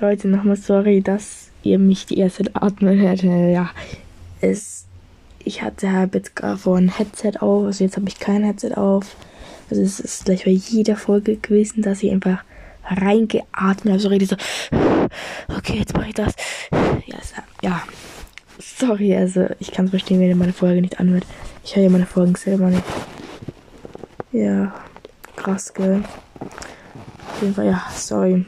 Leute, nochmal sorry, dass ihr mich die erste atmen hört. Ja, es, ich hatte halt jetzt gerade vor ein Headset auf, also jetzt habe ich kein Headset auf. Also es ist gleich bei jeder Folge gewesen, dass ich einfach reingeatmet habe, so richtig so, okay, jetzt mache ich das. Ja, es, ja, sorry, also ich kann es verstehen, wenn ihr meine Folge nicht anhört. Ich höre ja meine Folgen selber nicht. Ja, krass, gell. Auf jeden Fall, ja, sorry.